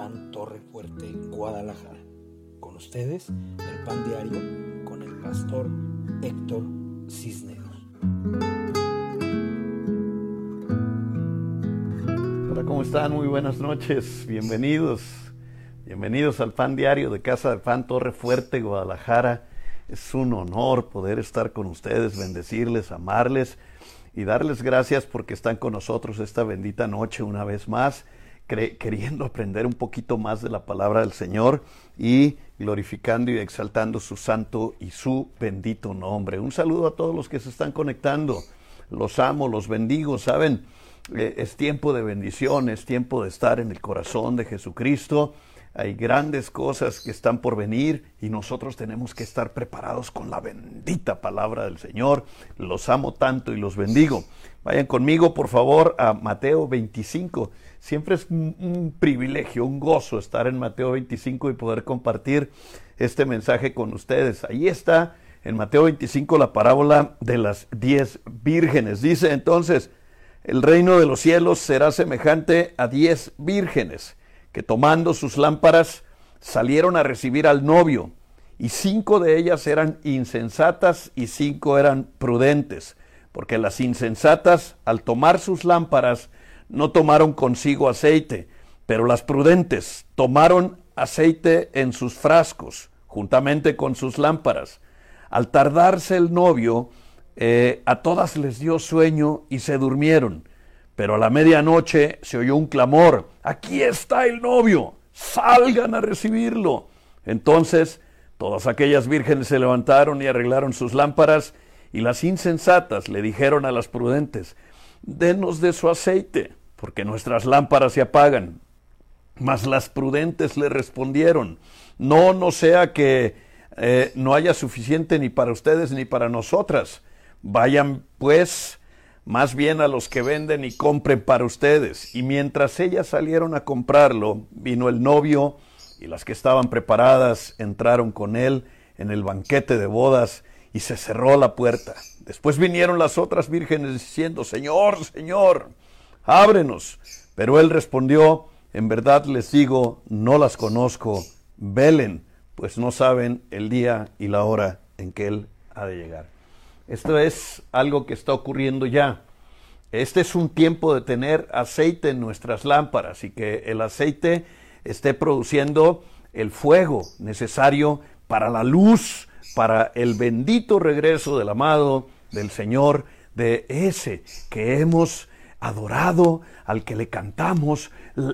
Pan Torre Fuerte, Guadalajara. Con ustedes, el Pan Diario con el pastor Héctor Cisneros. Hola, ¿cómo están? Muy buenas noches. Bienvenidos. Bienvenidos al Pan Diario de Casa del Pan Torre Fuerte, Guadalajara. Es un honor poder estar con ustedes, bendecirles, amarles y darles gracias porque están con nosotros esta bendita noche una vez más queriendo aprender un poquito más de la palabra del Señor y glorificando y exaltando su santo y su bendito nombre. Un saludo a todos los que se están conectando. Los amo, los bendigo, ¿saben? Eh, es tiempo de bendición, es tiempo de estar en el corazón de Jesucristo. Hay grandes cosas que están por venir y nosotros tenemos que estar preparados con la bendita palabra del Señor. Los amo tanto y los bendigo. Vayan conmigo, por favor, a Mateo 25. Siempre es un, privilegio, un gozo estar en Mateo 25 y poder compartir este mensaje con ustedes. Ahí está en Mateo 25 la parábola de las diez vírgenes. Dice entonces, el reino de los cielos será semejante a diez vírgenes que tomando sus lámparas salieron a recibir al novio, y cinco de ellas eran insensatas y cinco eran prudentes, porque las insensatas al tomar sus lámparas no tomaron consigo aceite, pero las prudentes tomaron aceite en sus frascos, juntamente con sus lámparas. Al tardarse el novio, eh, a todas les dio sueño y se durmieron. Pero a la medianoche se oyó un clamor, aquí está el novio, salgan a recibirlo. Entonces todas aquellas vírgenes se levantaron y arreglaron sus lámparas, y las insensatas le dijeron a las prudentes, denos de su aceite porque nuestras lámparas se apagan. Mas las prudentes le respondieron, no, no sea que eh, no haya suficiente ni para ustedes ni para nosotras. Vayan pues más bien a los que venden y compren para ustedes. Y mientras ellas salieron a comprarlo, vino el novio y las que estaban preparadas entraron con él en el banquete de bodas y se cerró la puerta. Después vinieron las otras vírgenes diciendo, Señor, Señor, ábrenos. Pero él respondió, en verdad les digo, no las conozco, velen, pues no saben el día y la hora en que él ha de llegar. Esto es algo que está ocurriendo ya. Este es un tiempo de tener aceite en nuestras lámparas y que el aceite esté produciendo el fuego necesario para la luz, para el bendito regreso del amado, del Señor, de ese que hemos adorado, al que le cantamos,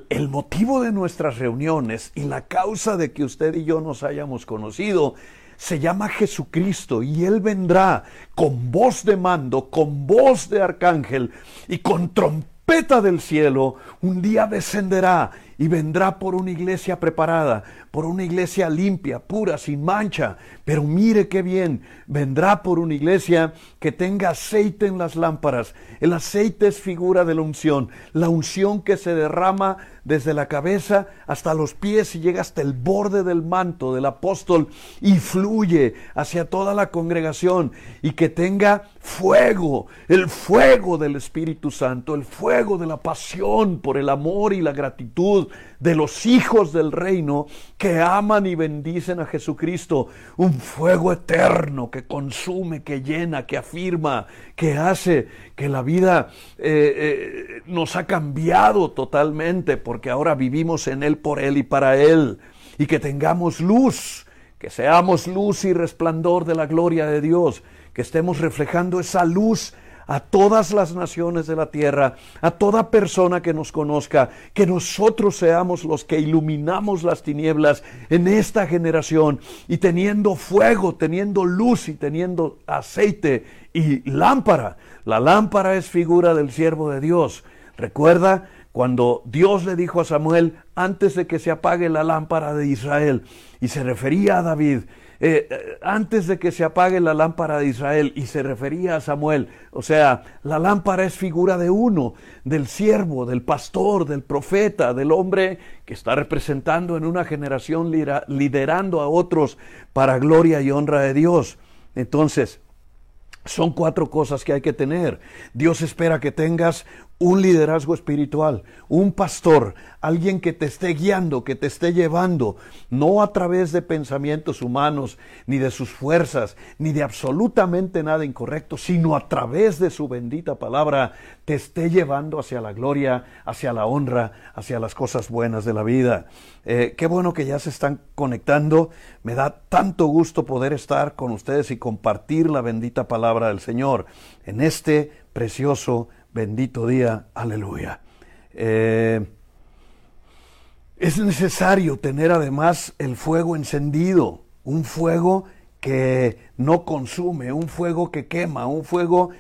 el motivo de nuestras reuniones y la causa de que usted y yo nos hayamos conocido, se llama Jesucristo y Él vendrá con voz de mando, con voz de arcángel y con trompeta del cielo, un día descenderá y vendrá por una iglesia preparada, por una iglesia limpia, pura, sin mancha. Pero mire qué bien, vendrá por una iglesia que tenga aceite en las lámparas. El aceite es figura de la unción, la unción que se derrama desde la cabeza hasta los pies y llega hasta el borde del manto del apóstol y fluye hacia toda la congregación y que tenga fuego, el fuego del Espíritu Santo, el fuego de la pasión por el amor y la gratitud de los hijos del reino que aman y bendicen a Jesucristo. Un fuego eterno que consume, que llena, que afirma, que hace que la vida eh, eh, nos ha cambiado totalmente porque ahora vivimos en Él, por Él y para Él. Y que tengamos luz, que seamos luz y resplandor de la gloria de Dios, que estemos reflejando esa luz a todas las naciones de la tierra, a toda persona que nos conozca, que nosotros seamos los que iluminamos las tinieblas en esta generación y teniendo fuego, teniendo luz y teniendo aceite y lámpara. La lámpara es figura del siervo de Dios. Recuerda cuando Dios le dijo a Samuel antes de que se apague la lámpara de Israel y se refería a David, eh, eh, antes de que se apague la lámpara de Israel, y se refería a Samuel, o sea, la lámpara es figura de uno, del siervo, del pastor, del profeta, del hombre que está representando en una generación, liderando a otros para gloria y honra de Dios. Entonces, son cuatro cosas que hay que tener. Dios espera que tengas un liderazgo espiritual, un pastor, alguien que te esté guiando, que te esté llevando, no a través de pensamientos humanos, ni de sus fuerzas, ni de absolutamente nada incorrecto, sino a través de su bendita palabra, te esté llevando hacia la gloria, hacia la honra, hacia las cosas buenas de la vida. Eh, qué bueno que ya se están conectando. Me da tanto gusto poder estar con ustedes y compartir la bendita palabra del Señor en este precioso Bendito día, aleluya. Eh, es necesario tener además el fuego encendido, un fuego que no consume, un fuego que quema, un fuego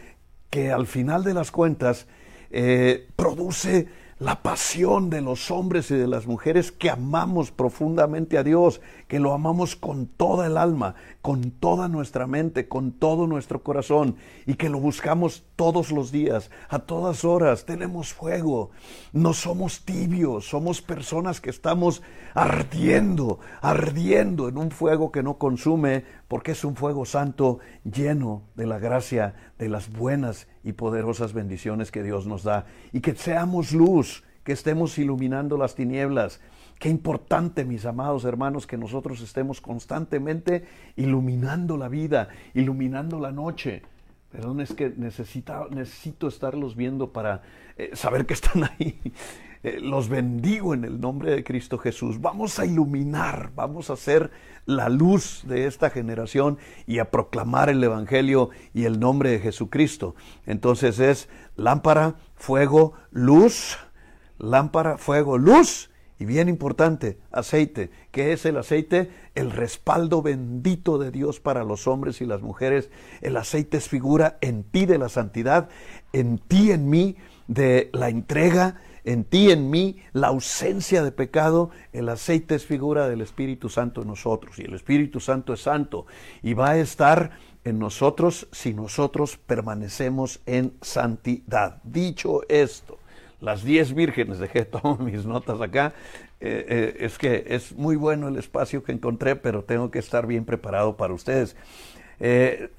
que al final de las cuentas eh, produce la pasión de los hombres y de las mujeres que amamos profundamente a Dios, que lo amamos con toda el alma, con toda nuestra mente, con todo nuestro corazón y que lo buscamos todos los días, a todas horas. Tenemos fuego, no somos tibios, somos personas que estamos ardiendo, ardiendo en un fuego que no consume porque es un fuego santo lleno de la gracia, de las buenas y poderosas bendiciones que Dios nos da y que seamos luz, que estemos iluminando las tinieblas. Qué importante, mis amados hermanos, que nosotros estemos constantemente iluminando la vida, iluminando la noche. Perdón, es que necesito estarlos viendo para eh, saber que están ahí. Eh, los bendigo en el nombre de Cristo Jesús. Vamos a iluminar, vamos a ser la luz de esta generación y a proclamar el Evangelio y el nombre de Jesucristo. Entonces es lámpara, fuego, luz, lámpara, fuego, luz. Y bien importante, aceite. ¿Qué es el aceite? El respaldo bendito de Dios para los hombres y las mujeres. El aceite es figura en ti de la santidad, en ti, en mí, de la entrega, en ti, en mí, la ausencia de pecado, el aceite es figura del Espíritu Santo en nosotros, y el Espíritu Santo es santo, y va a estar en nosotros si nosotros permanecemos en santidad. Dicho esto, las diez vírgenes, dejé todas mis notas acá, eh, eh, es que es muy bueno el espacio que encontré, pero tengo que estar bien preparado para ustedes. Eh,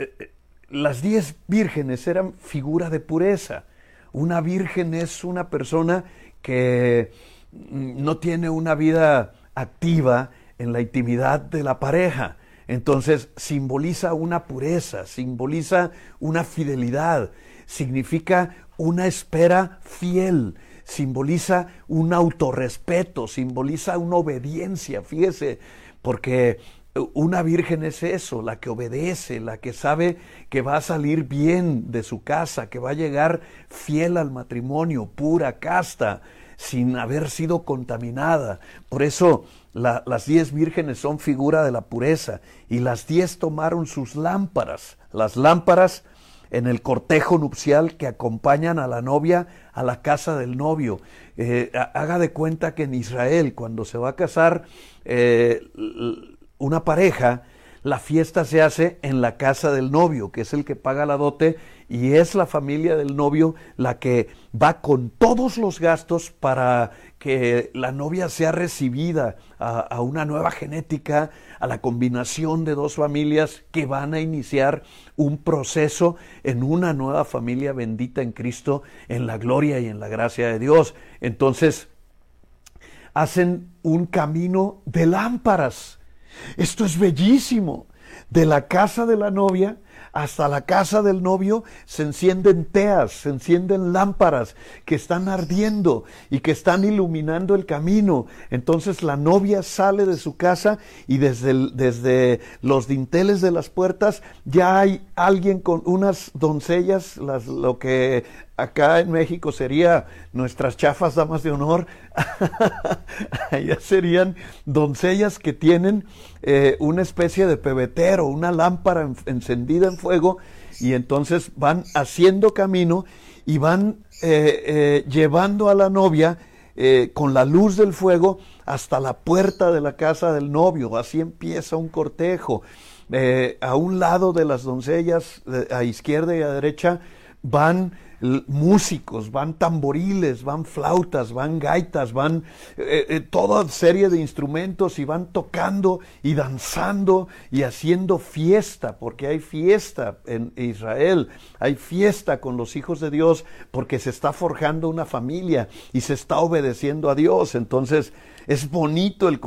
las diez vírgenes eran figura de pureza. Una virgen es una persona que no tiene una vida activa en la intimidad de la pareja. Entonces simboliza una pureza, simboliza una fidelidad, significa una espera fiel, simboliza un autorrespeto, simboliza una obediencia, fíjese, porque una virgen es eso, la que obedece, la que sabe que va a salir bien de su casa, que va a llegar fiel al matrimonio, pura, casta, sin haber sido contaminada. Por eso las diez vírgenes son figura de la pureza y las diez tomaron sus lámparas, las lámparas en el cortejo nupcial que acompañan a la novia a la casa del novio. Eh, haga de cuenta que en Israel, cuando se va a casar, eh, una pareja, la fiesta se hace en la casa del novio, que es el que paga la dote, y es la familia del novio la que va con todos los gastos para que la novia sea recibida a, una nueva genética, a la combinación de dos familias que van a iniciar un proceso en una nueva familia bendita en Cristo, en la gloria y en la gracia de Dios. Entonces, hacen un camino de lámparas esto es bellísimo. De la casa de la novia hasta la casa del novio se encienden teas, se encienden lámparas que están ardiendo y que están iluminando el camino. Entonces la novia sale de su casa y desde, desde los dinteles de las puertas ya hay alguien con unas doncellas, las, lo que acá en México sería nuestras chafas damas de honor, allá serían doncellas que tienen eh, una especie de pebetero, una lámpara encendida en fuego, y entonces van haciendo camino y van eh, eh, llevando a la novia con la luz del fuego hasta la puerta de la casa del novio. Así empieza un cortejo. a un lado de las doncellas, a izquierda y a derecha, van músicos, van tamboriles, van flautas, van gaitas, van eh, eh, toda serie de instrumentos y van tocando y danzando y haciendo fiesta, porque hay fiesta en Israel, hay fiesta con los hijos de Dios, porque se está forjando una familia y se está obedeciendo a Dios. Entonces es bonito el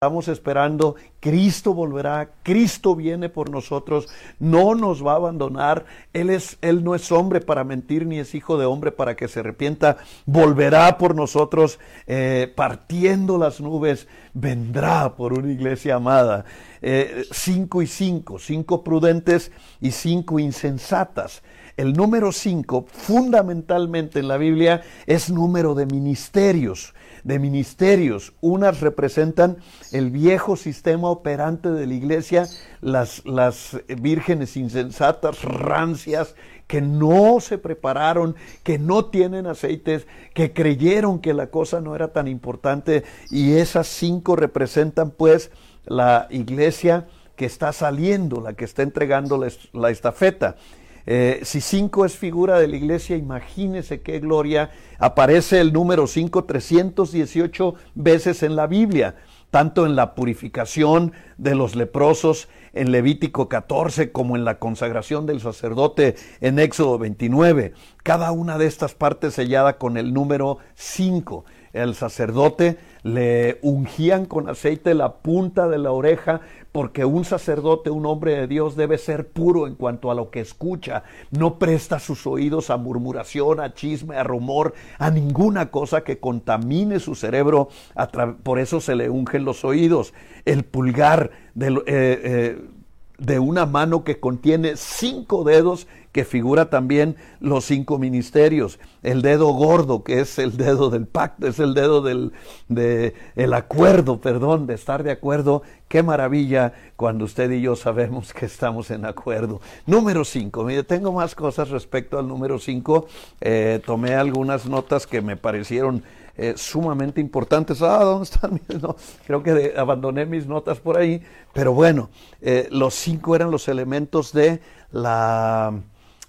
Estamos esperando, Cristo volverá, Cristo viene por nosotros, no nos va a abandonar, Él, es, Él no es hombre para mentir, ni es hijo de hombre para que se arrepienta, volverá por nosotros eh, partiendo las nubes, vendrá por una iglesia amada. Eh, cinco y cinco, cinco prudentes y cinco insensatas. El número cinco, fundamentalmente en la Biblia, es número de ministerios de ministerios. Unas representan el viejo sistema operante de la iglesia, las, las vírgenes insensatas, rancias, que no se prepararon, que no tienen aceites, que creyeron que la cosa no era tan importante. Y esas cinco representan pues la iglesia que está saliendo, la que está entregando la estafeta. Eh, si cinco es figura de la iglesia, imagínese qué gloria. Aparece el número 5 318 veces en la Biblia, tanto en la purificación de los leprosos en Levítico 14 como en la consagración del sacerdote en Éxodo 29. Cada una de estas partes sellada con el número 5 el sacerdote le ungían con aceite la punta de la oreja, porque un sacerdote, un hombre de Dios, debe ser puro en cuanto a lo que escucha. No presta sus oídos a murmuración, a chisme, a rumor, a ninguna cosa que contamine su cerebro. Por eso se le ungen los oídos. El pulgar de, eh, eh, de una mano que contiene cinco dedos que figura también los cinco ministerios. El dedo gordo, que es el dedo del pacto, es el dedo del de, el acuerdo, perdón, de estar de acuerdo. Qué maravilla cuando usted y yo sabemos que estamos en acuerdo. Número cinco, mire, tengo más cosas respecto al número cinco. Eh, tomé algunas notas que me parecieron eh, sumamente importantes. Ah, ¿dónde están? No, creo que abandoné mis notas por ahí, pero bueno, eh, los cinco eran los elementos de la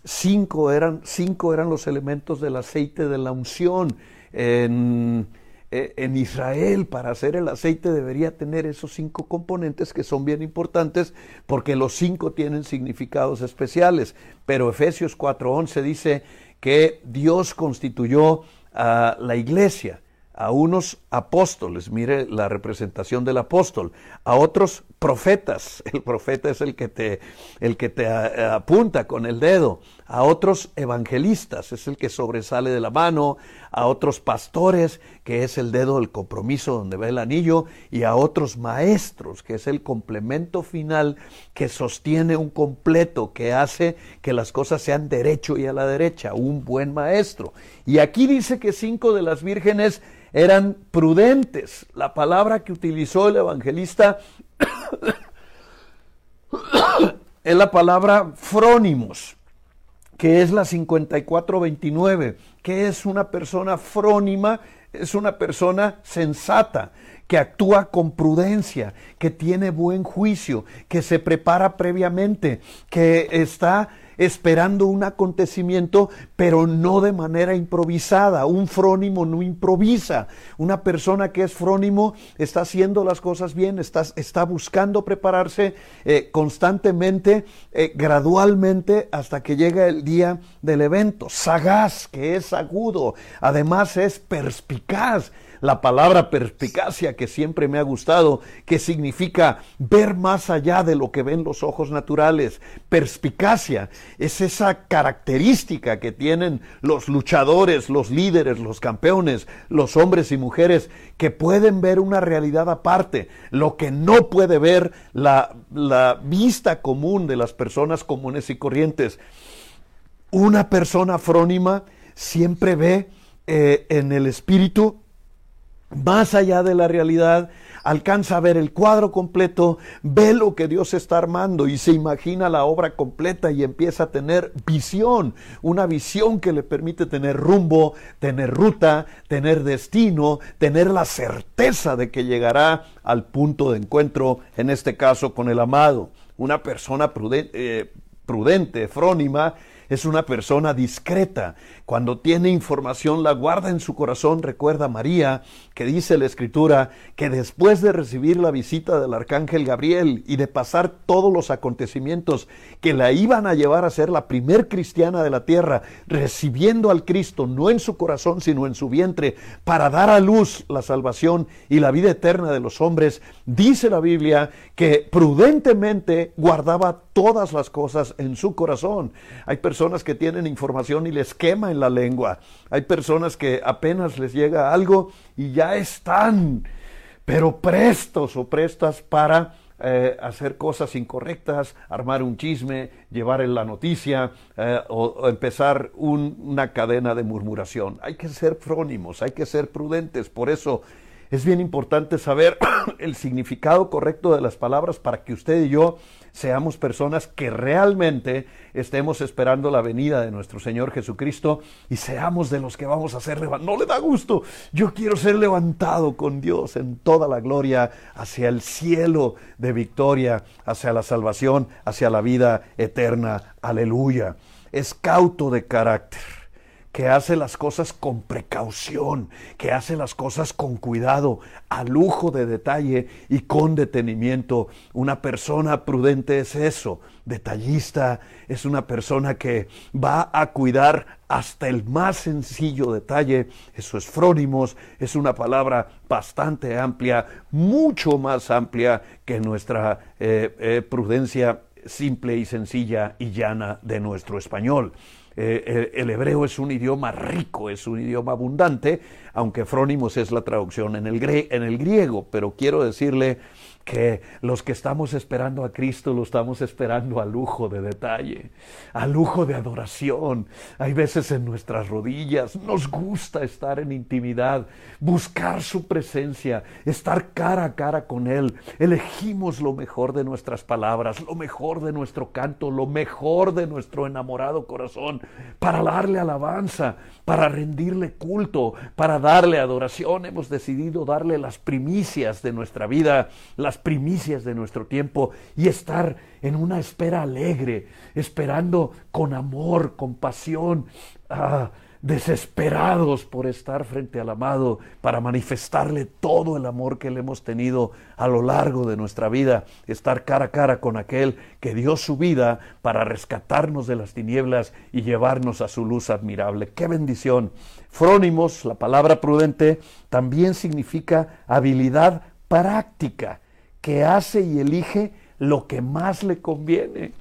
cinco eran, cinco eran los elementos del aceite de la unción. En, eh, en, Israel para hacer el aceite debería tener esos cinco componentes que son bien importantes porque los cinco tienen significados especiales. Pero Efesios 4:11 dice que Dios constituyó a la iglesia a unos apóstoles, mire la representación del apóstol, a otros profetas, el profeta es el que te, el que te eh, apunta con el dedo, a otros evangelistas, es el que sobresale de la mano, a otros pastores, que es el dedo del compromiso donde va el anillo, y a otros maestros, que es el complemento final que sostiene un completo, que hace que las cosas sean derecho y a la derecha, un buen maestro. Y aquí dice que cinco de las vírgenes eran prudentes. La palabra que utilizó el evangelista es la palabra frónimos, que es la 5429, que es una persona frónima, es una persona sensata, que actúa con prudencia, que tiene buen juicio, que se prepara previamente, que está esperando un acontecimiento, pero no de manera improvisada. Un frónimo no improvisa. Una persona que es frónimo está haciendo las cosas bien, está, está buscando prepararse eh, constantemente, eh, gradualmente, hasta que llega el día del evento. Sagaz, que es agudo, además es perspicaz la palabra perspicacia que siempre me ha gustado, que significa ver más allá de lo que ven los ojos naturales. Perspicacia es esa característica que tienen los luchadores, los líderes, los campeones, los hombres y mujeres que pueden ver una realidad aparte, lo que no puede ver la, vista común de las personas comunes y corrientes. Una persona frónima siempre ve eh, en el espíritu más allá de la realidad, alcanza a ver el cuadro completo, ve lo que Dios está armando y se imagina la obra completa y empieza a tener visión, una visión que le permite tener rumbo, tener ruta, tener destino, tener la certeza de que llegará al punto de encuentro, en este caso con el amado. Una persona prudente, eh, prudente frónima, es una persona discreta. Cuando tiene información la guarda en su corazón. Recuerda María que dice la escritura que después de recibir la visita del arcángel Gabriel y de pasar todos los acontecimientos que la iban a llevar a ser la primer cristiana de la tierra, recibiendo al Cristo no en su corazón sino en su vientre para dar a luz la salvación y la vida eterna de los hombres, dice la Biblia que prudentemente guardaba todas las cosas en su corazón. Hay personas que tienen información y les quema en la lengua. Hay personas que apenas les llega algo y ya están, pero prestos o prestas para eh, hacer cosas incorrectas, armar un chisme, llevar en la noticia eh, o, empezar una cadena de murmuración. Hay que ser frónimos, hay que ser prudentes. Por eso es bien importante saber el significado correcto de las palabras para que usted y yo seamos personas que realmente estemos esperando la venida de nuestro Señor Jesucristo y seamos de los que vamos a ser levantados. No le da gusto. Yo quiero ser levantado con Dios en toda la gloria hacia el cielo de victoria, hacia la salvación, hacia la vida eterna. Aleluya. Es cauto de carácter que hace las cosas con precaución, que hace las cosas con cuidado, a lujo de detalle y con detenimiento. Una persona prudente es eso, detallista, es una persona que va a cuidar hasta el más sencillo detalle. Eso es frónimos, es una palabra bastante amplia, mucho más amplia que nuestra eh, eh, prudencia simple y sencilla y llana de nuestro español. Eh, el, hebreo es un idioma rico, es un idioma abundante, aunque frónimos es la traducción en el, en el griego, pero quiero decirle que los que estamos esperando a Cristo lo estamos esperando a lujo de detalle, a lujo de adoración. Hay veces en nuestras rodillas nos gusta estar en intimidad, buscar su presencia, estar cara a cara con Él. Elegimos lo mejor de nuestras palabras, lo mejor de nuestro canto, lo mejor de nuestro enamorado corazón para darle alabanza, para rendirle culto, para darle adoración. Hemos decidido darle las primicias de nuestra vida, las primicias de nuestro tiempo y estar en una espera alegre, esperando con amor, con pasión, ah, desesperados por estar frente al amado, para manifestarle todo el amor que le hemos tenido a lo largo de nuestra vida, estar cara a cara con aquel que dio su vida para rescatarnos de las tinieblas y llevarnos a su luz admirable. ¡Qué bendición! Frónimos, la palabra prudente, también significa habilidad práctica que hace y elige lo que más le conviene.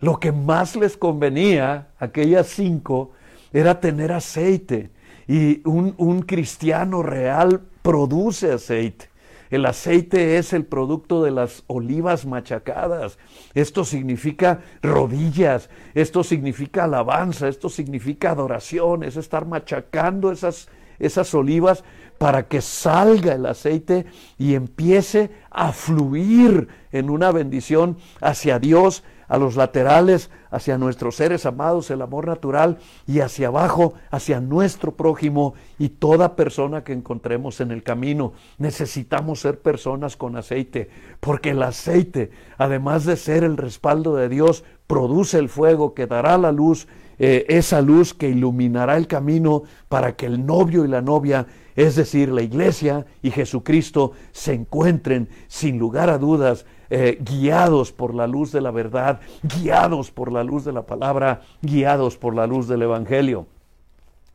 Lo que más les convenía, aquellas cinco, era tener aceite. Y un, un cristiano real produce aceite. El aceite es el producto de las olivas machacadas. Esto significa rodillas, esto significa alabanza, esto significa adoración, es estar machacando esas, esas olivas para que salga el aceite y empiece a fluir en una bendición hacia Dios, a los laterales, hacia nuestros seres amados, el amor natural, y hacia abajo, hacia nuestro prójimo y toda persona que encontremos en el camino. Necesitamos ser personas con aceite, porque el aceite, además de ser el respaldo de Dios, produce el fuego que dará la luz, eh, esa luz que iluminará el camino para que el novio y la novia es decir, la iglesia y Jesucristo se encuentren sin lugar a dudas eh, guiados por la luz de la verdad, guiados por la luz de la palabra, guiados por la luz del Evangelio.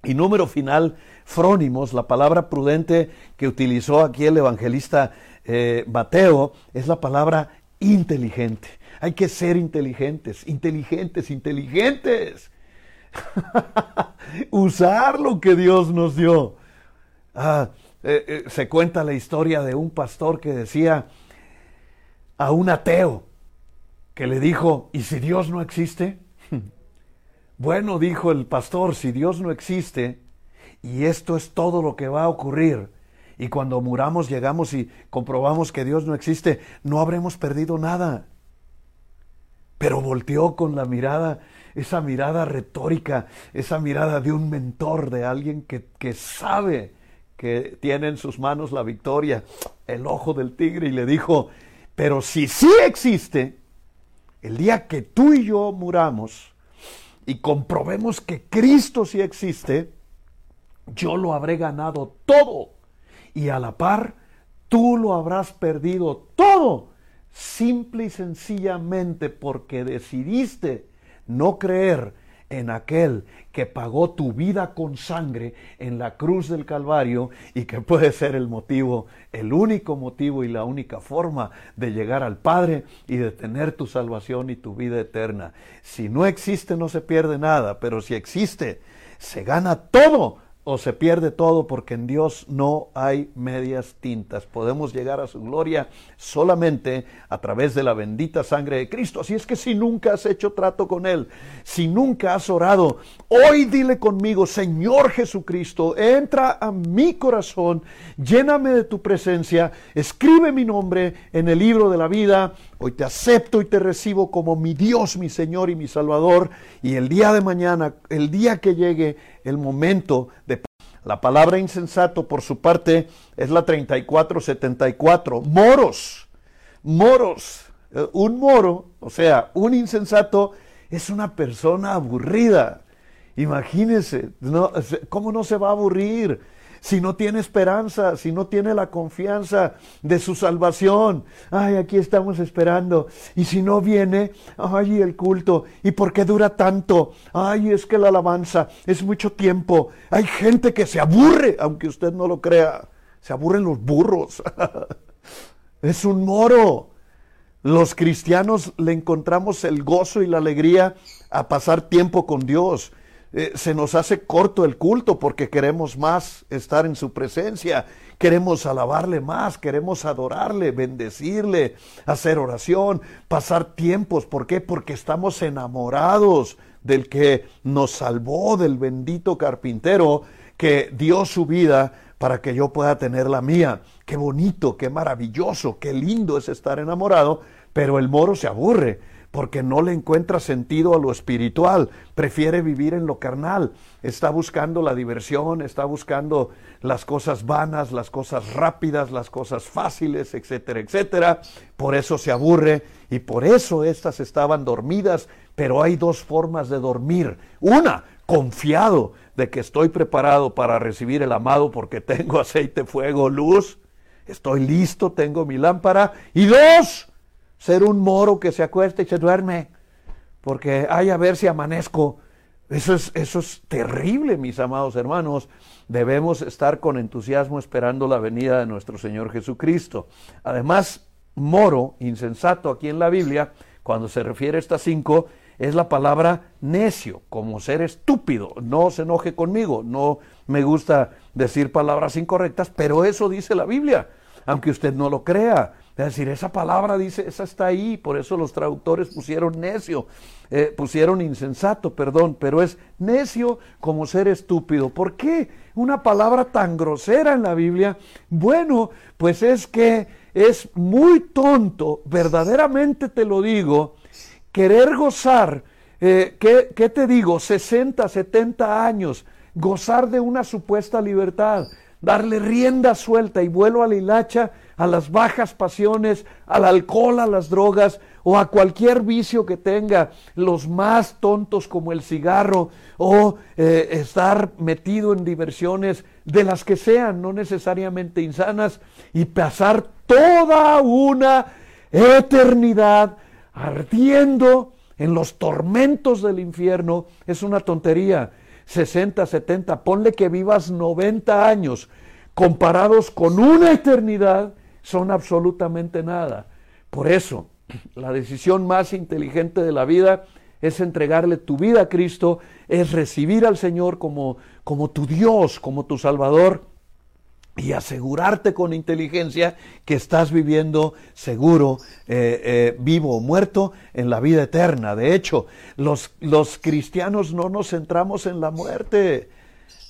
Y número final, frónimos, la palabra prudente que utilizó aquí el evangelista eh, Mateo, es la palabra inteligente. Hay que ser inteligentes, inteligentes, inteligentes. Usar lo que Dios nos dio. Ah, eh, eh, se cuenta la historia de un pastor que decía a un ateo que le dijo, ¿y si Dios no existe? bueno, dijo el pastor, si Dios no existe, y esto es todo lo que va a ocurrir, y cuando muramos llegamos y comprobamos que Dios no existe, no habremos perdido nada. Pero volteó con la mirada, esa mirada retórica, esa mirada de un mentor, de alguien que, que sabe que tiene en sus manos la victoria, el ojo del tigre, y le dijo, pero si sí existe, el día que tú y yo muramos, y comprobemos que Cristo sí existe, yo lo habré ganado todo. Y a la par tú lo habrás perdido todo, simple y sencillamente porque decidiste no creer en aquel que pagó tu vida con sangre en la cruz del Calvario y que puede ser el motivo, el único motivo y la única forma de llegar al Padre y de tener tu salvación y tu vida eterna. Si no existe no se pierde nada, pero si existe se gana todo o se pierde todo porque en Dios no hay medias tintas. Podemos llegar a su gloria solamente a través de la bendita sangre de Cristo. Así es que si nunca has hecho trato con Él, si nunca has orado, hoy dile conmigo, Señor Jesucristo, entra a mi corazón, lléname de tu presencia, escribe mi nombre en el libro de la vida. Hoy te acepto y te recibo como mi Dios, mi Señor y mi Salvador. Y el día de mañana, el día que llegue el momento de... La palabra insensato, por su parte, es la 3474. Moros, moros. Eh, un moro, o sea, un insensato, es una persona aburrida. Imagínense, ¿cómo no se va a aburrir? Si no tiene esperanza, si no tiene la confianza de su salvación. Ay, aquí estamos esperando. Y si no viene, ay, el culto. ¿Y por qué dura tanto? Ay, es que la alabanza es mucho tiempo. Hay gente que se aburre, aunque usted no lo crea. Se aburren los burros. es un moro. Los cristianos le encontramos el gozo y la alegría a pasar tiempo con Dios. Eh, se nos hace corto el culto porque queremos más estar en su presencia, queremos alabarle más, queremos adorarle, bendecirle, hacer oración, pasar tiempos. ¿Por qué? Porque estamos enamorados del que nos salvó, del bendito carpintero que dio su vida para que yo pueda tener la mía. Qué bonito, qué maravilloso, qué lindo es estar enamorado, pero el moro se aburre porque no le encuentra sentido a lo espiritual, prefiere vivir en lo carnal, está buscando la diversión, está buscando las cosas vanas, las cosas rápidas, las cosas fáciles, etcétera, etcétera. Por eso se aburre y por eso estas estaban dormidas, pero hay dos formas de dormir. Una, confiado de que estoy preparado para recibir el amado porque tengo aceite, fuego, luz, estoy listo, tengo mi lámpara. Y dos, ser un moro que se acuesta y se duerme, porque ay a ver si amanezco. Eso es, eso es terrible, mis amados hermanos. Debemos estar con entusiasmo esperando la venida de nuestro Señor Jesucristo. Además, moro, insensato aquí en la Biblia, cuando se refiere a estas cinco, es la palabra necio, como ser estúpido. No se enoje conmigo, no me gusta decir palabras incorrectas, pero eso dice la Biblia, aunque usted no lo crea. Es decir, esa palabra dice, esa está ahí, por eso los traductores pusieron necio, eh, pusieron insensato, perdón, pero es necio como ser estúpido. ¿Por qué una palabra tan grosera en la Biblia? Bueno, pues es que es muy tonto, verdaderamente te lo digo, querer gozar, eh, ¿qué, ¿qué te digo? 60, 70 años, gozar de una supuesta libertad, darle rienda suelta y vuelo a la hilacha a las bajas pasiones, al alcohol, a las drogas o a cualquier vicio que tenga, los más tontos como el cigarro o eh, estar metido en diversiones de las que sean, no necesariamente insanas, y pasar toda una eternidad ardiendo en los tormentos del infierno, es una tontería. 60, 70, ponle que vivas 90 años comparados con una eternidad son absolutamente nada. Por eso, la decisión más inteligente de la vida es entregarle tu vida a Cristo, es recibir al Señor como, como tu Dios, como tu Salvador y asegurarte con inteligencia que estás viviendo seguro, eh, eh, vivo o muerto en la vida eterna. De hecho, los, los cristianos no nos centramos en la muerte.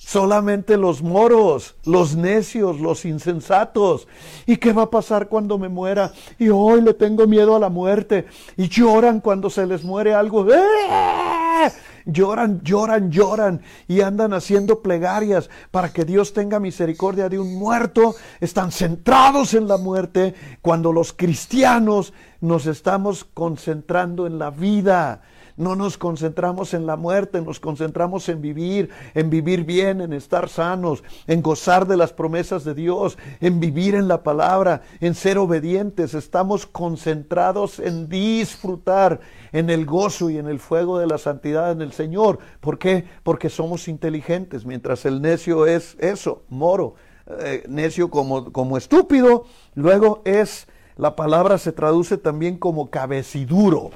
Solamente los moros, los necios, los insensatos. ¿Y qué va a pasar cuando me muera? Y hoy le tengo miedo a la muerte. Y lloran cuando se les muere algo. ¡Eh! Lloran, lloran, lloran y andan haciendo plegarias para que Dios tenga misericordia de un muerto. Están centrados en la muerte cuando los cristianos nos estamos concentrando en la vida No nos concentramos en la muerte, nos concentramos en vivir, en vivir bien, en estar sanos, en gozar de las promesas de Dios, en vivir en la palabra, en ser obedientes. Estamos concentrados en disfrutar en el gozo y en el fuego de la santidad en el Señor. ¿Por qué? Porque somos inteligentes, mientras el necio es eso, moro, eh, necio como, como estúpido, luego es, la palabra se traduce también como cabeciduro.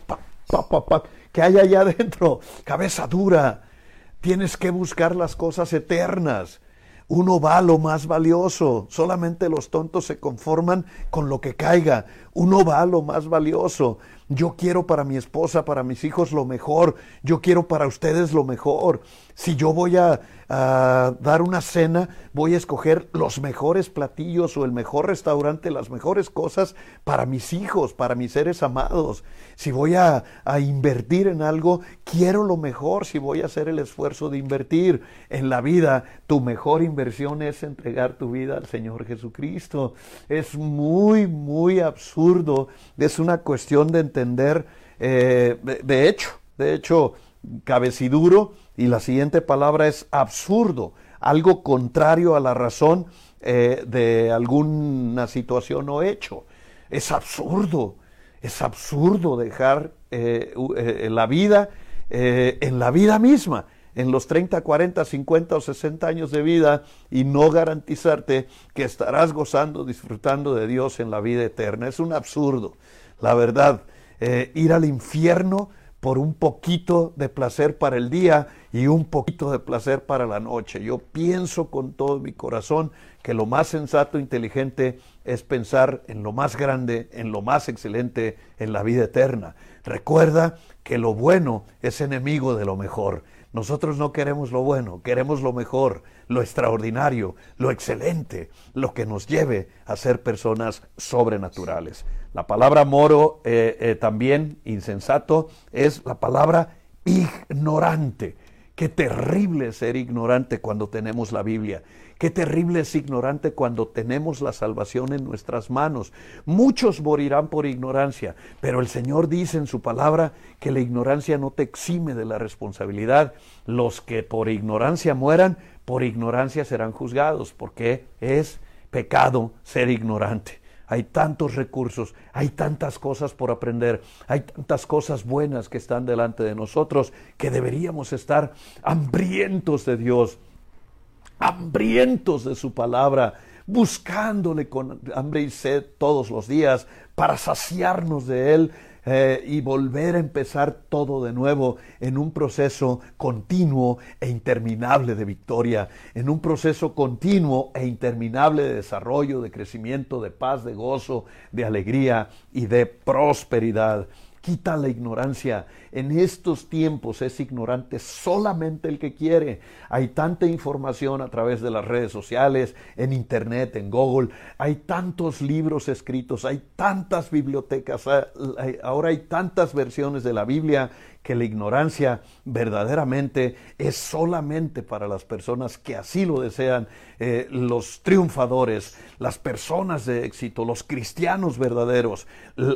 ¿Qué hay allá adentro? Cabeza dura. Tienes que buscar las cosas eternas. Uno va lo más valioso. Solamente los tontos se conforman con lo que caiga. Uno va lo más valioso. Yo quiero para mi esposa, para mis hijos lo mejor. Yo quiero para ustedes lo mejor. Si yo voy a, dar una cena, voy a escoger los mejores platillos o el mejor restaurante, las mejores cosas para mis hijos, para mis seres amados. Si voy a invertir en algo, quiero lo mejor. Si voy a hacer el esfuerzo de invertir en la vida, tu mejor inversión es entregar tu vida al Señor Jesucristo. Es muy, muy absurdo. Es una cuestión de entender. Eh, de hecho, de hecho, cabeciduro y la siguiente palabra es absurdo, algo contrario a la razón eh, de alguna situación o hecho. Es absurdo, es absurdo dejar eh, la vida en la vida misma, en los 30, 40, 50 o 60 años de vida y no garantizarte que estarás gozando, disfrutando de Dios en la vida eterna. Es un absurdo, la verdad. ir al infierno por un poquito de placer para el día y un poquito de placer para la noche. Yo pienso con todo mi corazón que lo más sensato e inteligente es pensar en lo más grande, en lo más excelente, en la vida eterna. Recuerda que lo bueno es enemigo de lo mejor. Nosotros no queremos lo bueno, queremos lo mejor, lo extraordinario, lo excelente, lo que nos lleve a ser personas sobrenaturales. La palabra moro eh, eh, también, insensato, es la palabra ignorante. Qué terrible ser ignorante cuando tenemos la Biblia. Qué terrible es ignorante cuando tenemos la salvación en nuestras manos. Muchos morirán por ignorancia, pero el Señor dice en su palabra que la ignorancia no te exime de la responsabilidad. Los que por ignorancia mueran, por ignorancia serán juzgados, porque es pecado ser ignorante hay tantos recursos, hay tantas cosas por aprender, hay tantas cosas buenas que están delante de nosotros que deberíamos estar hambrientos de Dios, hambrientos de su palabra, buscándole con hambre y sed todos los días para saciarnos de Él eh, y volver a empezar todo de nuevo en un proceso continuo e interminable de victoria, en un proceso continuo e interminable de desarrollo, de crecimiento, de paz, de gozo, de alegría y de prosperidad quita la ignorancia. En estos tiempos es ignorante solamente el que quiere. Hay tanta información a través de las redes sociales, en internet, en Google. Hay tantos libros escritos, hay tantas bibliotecas, ahora hay tantas versiones de la Biblia que la ignorancia verdaderamente es solamente para las personas que así lo desean, eh, los triunfadores, las personas de éxito, los cristianos verdaderos,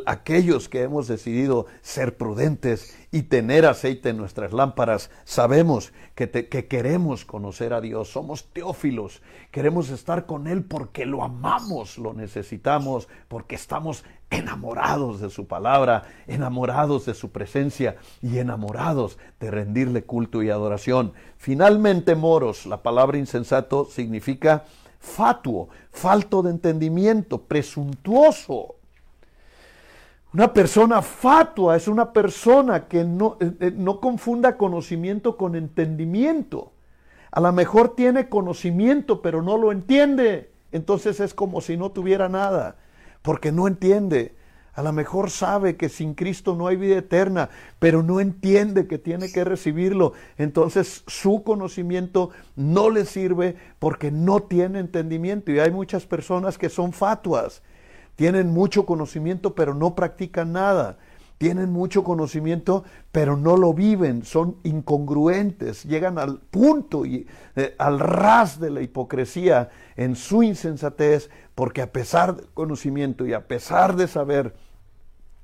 aquellos que hemos decidido ser prudentes y tener aceite en nuestras lámparas, sabemos que, que, queremos conocer a Dios, somos teófilos, queremos estar con Él porque lo amamos, lo necesitamos, porque estamos enamorados de su palabra, enamorados de su presencia y enamorados de rendirle culto y adoración. Finalmente, moros, la palabra insensato significa fatuo, falto de entendimiento, presuntuoso. Una persona fatua es una persona que no, eh, eh, no, confunda conocimiento con entendimiento. A lo mejor tiene conocimiento, pero no lo entiende. Entonces es como si no tuviera nada, porque no entiende. A lo mejor sabe que sin Cristo no hay vida eterna, pero no entiende que tiene que recibirlo. Entonces su conocimiento no le sirve porque no tiene entendimiento. Y hay muchas personas que son fatuas tienen mucho conocimiento pero no practican nada. Tienen mucho conocimiento pero no lo viven, son incongruentes, llegan al punto y eh, al ras de la hipocresía en su insensatez, porque a pesar del conocimiento y a pesar de saber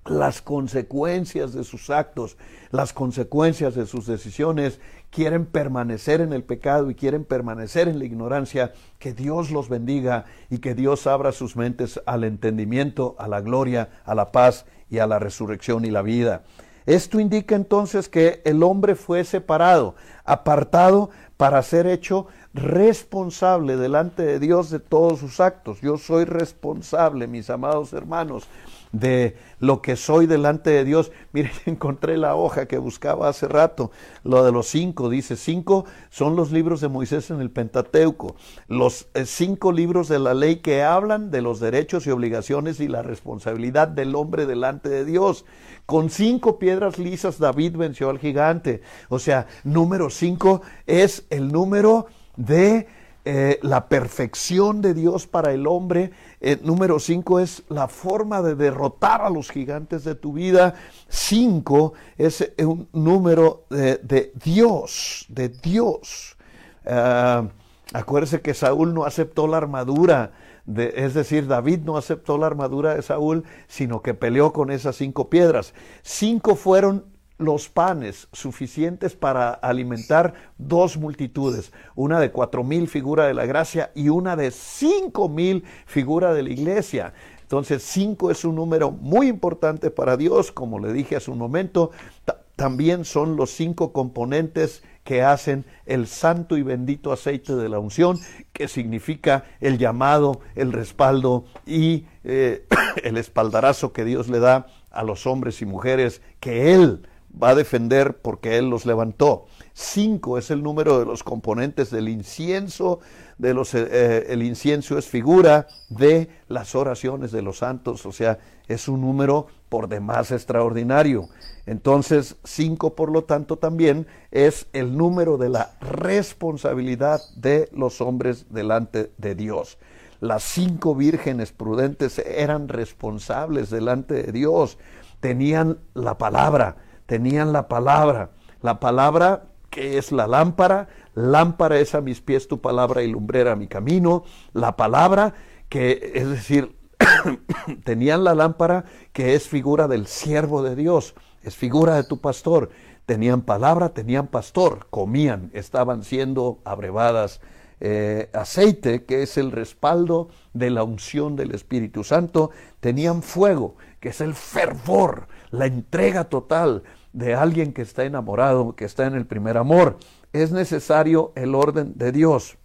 las consecuencias de sus actos, las consecuencias de sus decisiones, quieren permanecer en el pecado y quieren permanecer en la ignorancia, que Dios los bendiga y que Dios abra sus mentes al entendimiento, a la gloria, a la paz y a la resurrección y la vida. Esto indica entonces que el hombre fue separado, apartado para ser hecho responsable delante de Dios de todos sus actos. Yo soy responsable, mis amados hermanos, de lo que soy delante de Dios. Miren, encontré la hoja que buscaba hace rato, lo de los cinco, dice, cinco son los libros de Moisés en el Pentateuco, los eh, cinco libros de la ley que hablan de los derechos y obligaciones y la responsabilidad del hombre delante de Dios. Con cinco piedras lisas David venció al gigante. O sea, número cinco es el número de eh, la perfección de Dios para el hombre. Eh, número cinco es la forma de derrotar a los gigantes de tu vida. Cinco es eh, un número de, Dios, de Dios. Ah, acuérdese que Saúl no aceptó la armadura. Es decir, David no aceptó la armadura de Saúl, sino que peleó con esas cinco piedras. Cinco fueron los panes suficientes para alimentar dos multitudes, una de cuatro mil figura de la gracia y una de cinco mil figura de la iglesia. Entonces cinco es un número muy importante para Dios, como le dije hace un momento, también son los cinco componentes que hacen el santo y bendito aceite de la unción, que significa el llamado, el respaldo y eh, el espaldarazo que Dios le da a los hombres y mujeres que Él va a defender porque Él los levantó. Cinco es el número de los componentes del incienso. De los, eh, eh, el incienso es figura de las oraciones de los santos, o sea, es un número por demás extraordinario. Entonces, cinco, por lo tanto, también es el número de la responsabilidad de los hombres delante de Dios. Las cinco vírgenes prudentes eran responsables delante de Dios, tenían la palabra, tenían la palabra, la palabra que es la lámpara, lámpara es a mis pies tu palabra y lumbrera mi camino, la palabra que es decir, tenían la lámpara que es figura del siervo de Dios, es figura de tu pastor, tenían palabra, tenían pastor, comían, estaban siendo abrevadas eh, aceite, que es el respaldo de la unción del Espíritu Santo, tenían fuego, que es el fervor, la entrega total de alguien que está enamorado, que está en el primer amor. Es necesario el orden de Dios.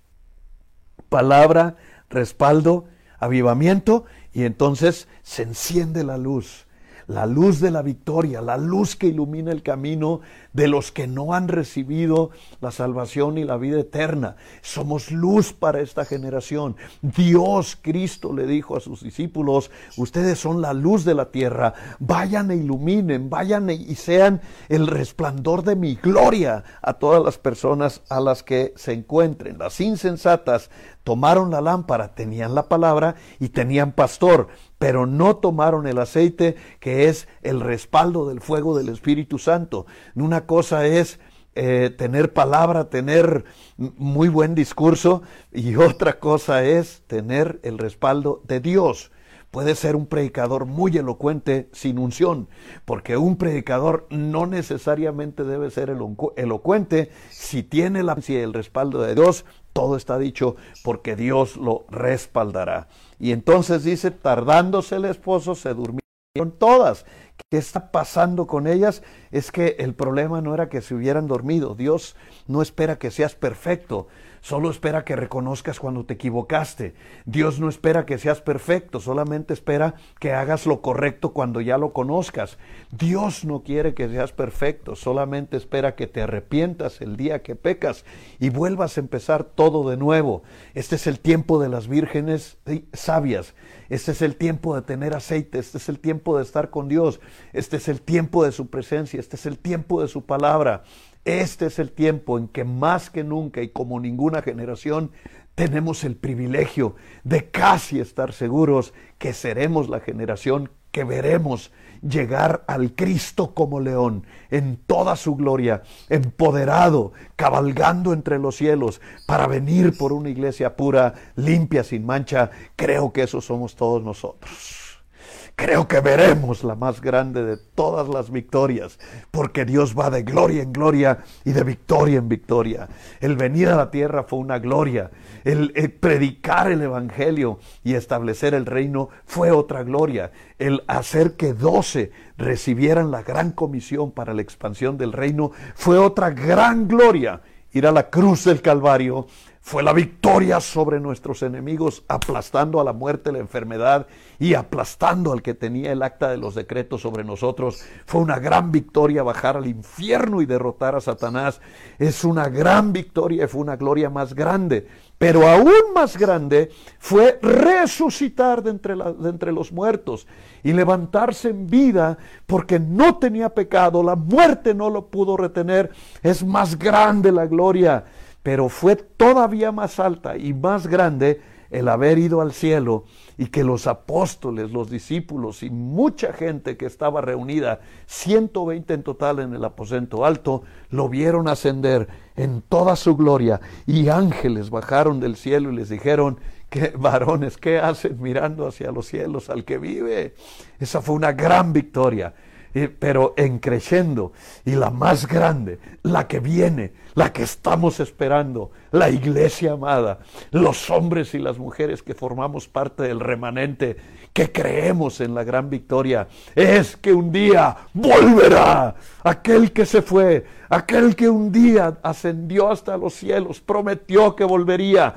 Palabra, respaldo, avivamiento y entonces se enciende la luz la luz de la victoria, la luz que ilumina el camino de los que no han recibido la salvación y la vida eterna. Somos luz para esta generación. Dios, Cristo le dijo a sus discípulos, ustedes son la luz de la tierra, vayan e iluminen, vayan e, y sean el resplandor de mi gloria a todas las personas a las que se encuentren. Las insensatas tomaron la lámpara, tenían la palabra y tenían pastor, pero no tomaron el aceite que es el respaldo del fuego del Espíritu Santo. Una cosa es eh, tener palabra, tener muy buen discurso y otra cosa es tener el respaldo de Dios. Puede ser un predicador muy elocuente sin unción, porque un predicador no necesariamente debe ser elocuente si tiene la el respaldo de Dios, todo está dicho porque Dios lo respaldará. Y entonces dice, tardándose el esposo, se durmieron todas. ¿Qué está pasando con ellas? Es que el problema no era que se hubieran dormido. Dios no espera que seas perfecto. Solo espera que reconozcas cuando te equivocaste. Dios no espera que seas perfecto, solamente espera que hagas lo correcto cuando ya lo conozcas. Dios no quiere que seas perfecto, solamente espera que te arrepientas el día que pecas y vuelvas a empezar todo de nuevo. Este es el tiempo de las vírgenes sabias. Este es el tiempo de tener aceite, este es el tiempo de estar con Dios, este es el tiempo de su presencia, este es el tiempo de su palabra. Este es el tiempo en que más que nunca y como ninguna generación tenemos el privilegio de casi estar seguros que seremos la generación que veremos llegar al Cristo como león en toda su gloria, empoderado, cabalgando entre los cielos para venir por una iglesia pura, limpia, sin mancha. Creo que eso somos todos nosotros. Creo que veremos la más grande de todas las victorias, porque Dios va de gloria en gloria y de victoria en victoria. El venir a la tierra fue una gloria, el, predicar el Evangelio y establecer el reino fue otra gloria, el hacer que doce recibieran la gran comisión para la expansión del reino fue otra gran gloria. Ir a la cruz del Calvario fue la victoria sobre nuestros enemigos, aplastando a la muerte, la enfermedad y aplastando al que tenía el acta de los decretos sobre nosotros. Fue una gran victoria bajar al infierno y derrotar a Satanás. Es una gran victoria fue una gloria más grande. Pero aún más grande fue resucitar de entre, de entre los muertos y levantarse en vida porque no tenía pecado, la muerte no lo pudo retener. Es más grande la gloria pero fue todavía más alta y más grande el haber ido al cielo y que los apóstoles, los discípulos y mucha gente que estaba reunida, 120 en total en el aposento alto, lo vieron ascender en toda su gloria y ángeles bajaron del cielo y les dijeron, que varones, ¿qué hacen mirando hacia los cielos al que vive? Esa fue una gran victoria pero en creciendo. Y la más grande, la que viene, la que estamos esperando, la iglesia amada, los hombres y las mujeres que formamos parte del remanente, que creemos en la gran victoria, es que un día volverá aquel que se fue, aquel que un día ascendió hasta los cielos, prometió que volvería.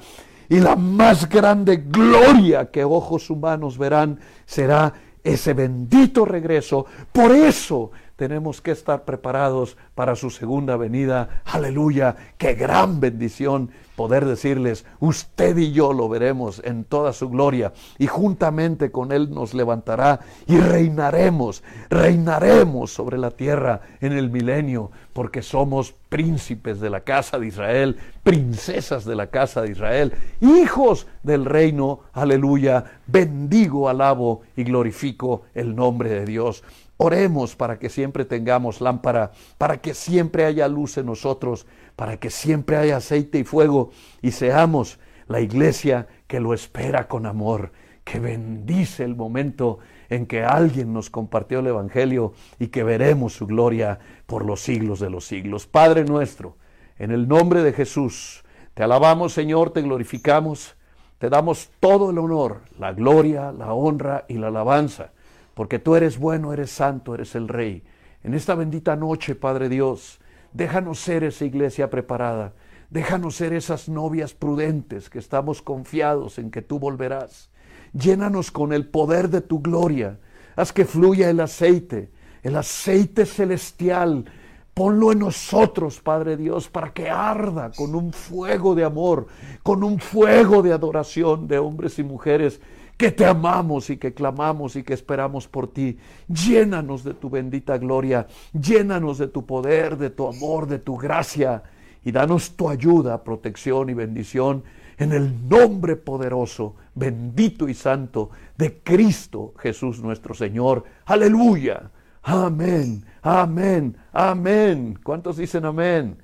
Y la más grande gloria que ojos humanos verán será ese bendito regreso. Por eso tenemos que estar preparados para su segunda venida. Aleluya, qué gran bendición poder decirles, usted y yo lo veremos en toda su gloria y juntamente con Él nos levantará y reinaremos, reinaremos sobre la tierra en el milenio, porque somos príncipes de la casa de Israel, princesas de la casa de Israel, hijos del reino, aleluya, bendigo, alabo y glorifico el nombre de Dios. Oremos para que siempre tengamos lámpara, para que siempre haya luz en nosotros, para que siempre haya aceite y fuego y seamos la iglesia que lo espera con amor, que bendice el momento en que alguien nos compartió el Evangelio y que veremos su gloria por los siglos de los siglos. Padre nuestro, en el nombre de Jesús, te alabamos Señor, te glorificamos, te damos todo el honor, la gloria, la honra y la alabanza porque tú eres bueno, eres santo, eres el Rey. En esta bendita noche, Padre Dios, déjanos ser esa iglesia preparada, déjanos ser esas novias prudentes que estamos confiados en que tú volverás. Llénanos con el poder de tu gloria, haz que fluya el aceite, el aceite celestial. Ponlo en nosotros, Padre Dios, para que arda con un fuego de amor, con un fuego de adoración de hombres y mujeres que te amamos y que clamamos y que esperamos por ti. Llénanos de tu bendita gloria, llénanos de tu poder, de tu amor, de tu gracia y danos tu ayuda, protección y bendición en el nombre poderoso, bendito y santo de Cristo Jesús nuestro Señor. Aleluya. Amén, amén, amén. ¿Cuántos dicen amén?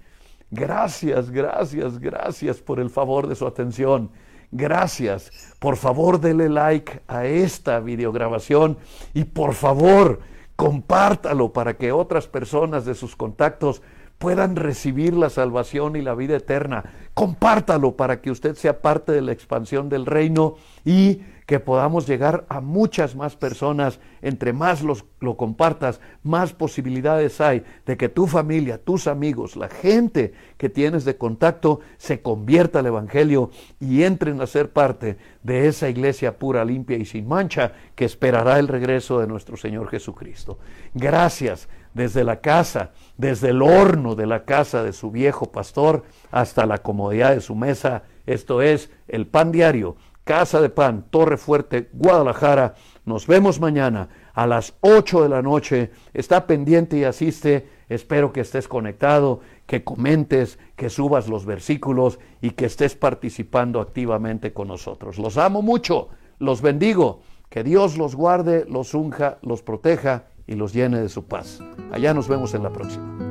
Gracias, gracias, gracias por el favor de su atención. Gracias. Por favor, dele like a esta videograbación y por favor, compártalo para que otras personas de sus contactos puedan recibir la salvación y la vida eterna. Compártalo para que usted sea parte de la expansión del reino y que podamos llegar a muchas más personas. Entre más los, lo compartas, más posibilidades hay de que tu familia, tus amigos, la gente que tienes de contacto se convierta al Evangelio y entren a ser parte de esa iglesia pura, limpia y sin mancha que esperará el regreso de nuestro Señor Jesucristo. Gracias desde la casa, desde el horno de la casa de su viejo pastor hasta la comodidad de su mesa. Esto es el pan diario Casa de Pan, Torre Fuerte, Guadalajara. Nos vemos mañana a las 8 de la noche. Está pendiente y asiste. Espero que estés conectado, que comentes, que subas los versículos y que estés participando activamente con nosotros. Los amo mucho, los bendigo. Que Dios los guarde, los unja, los proteja y los llene de su paz. Allá nos vemos en la próxima.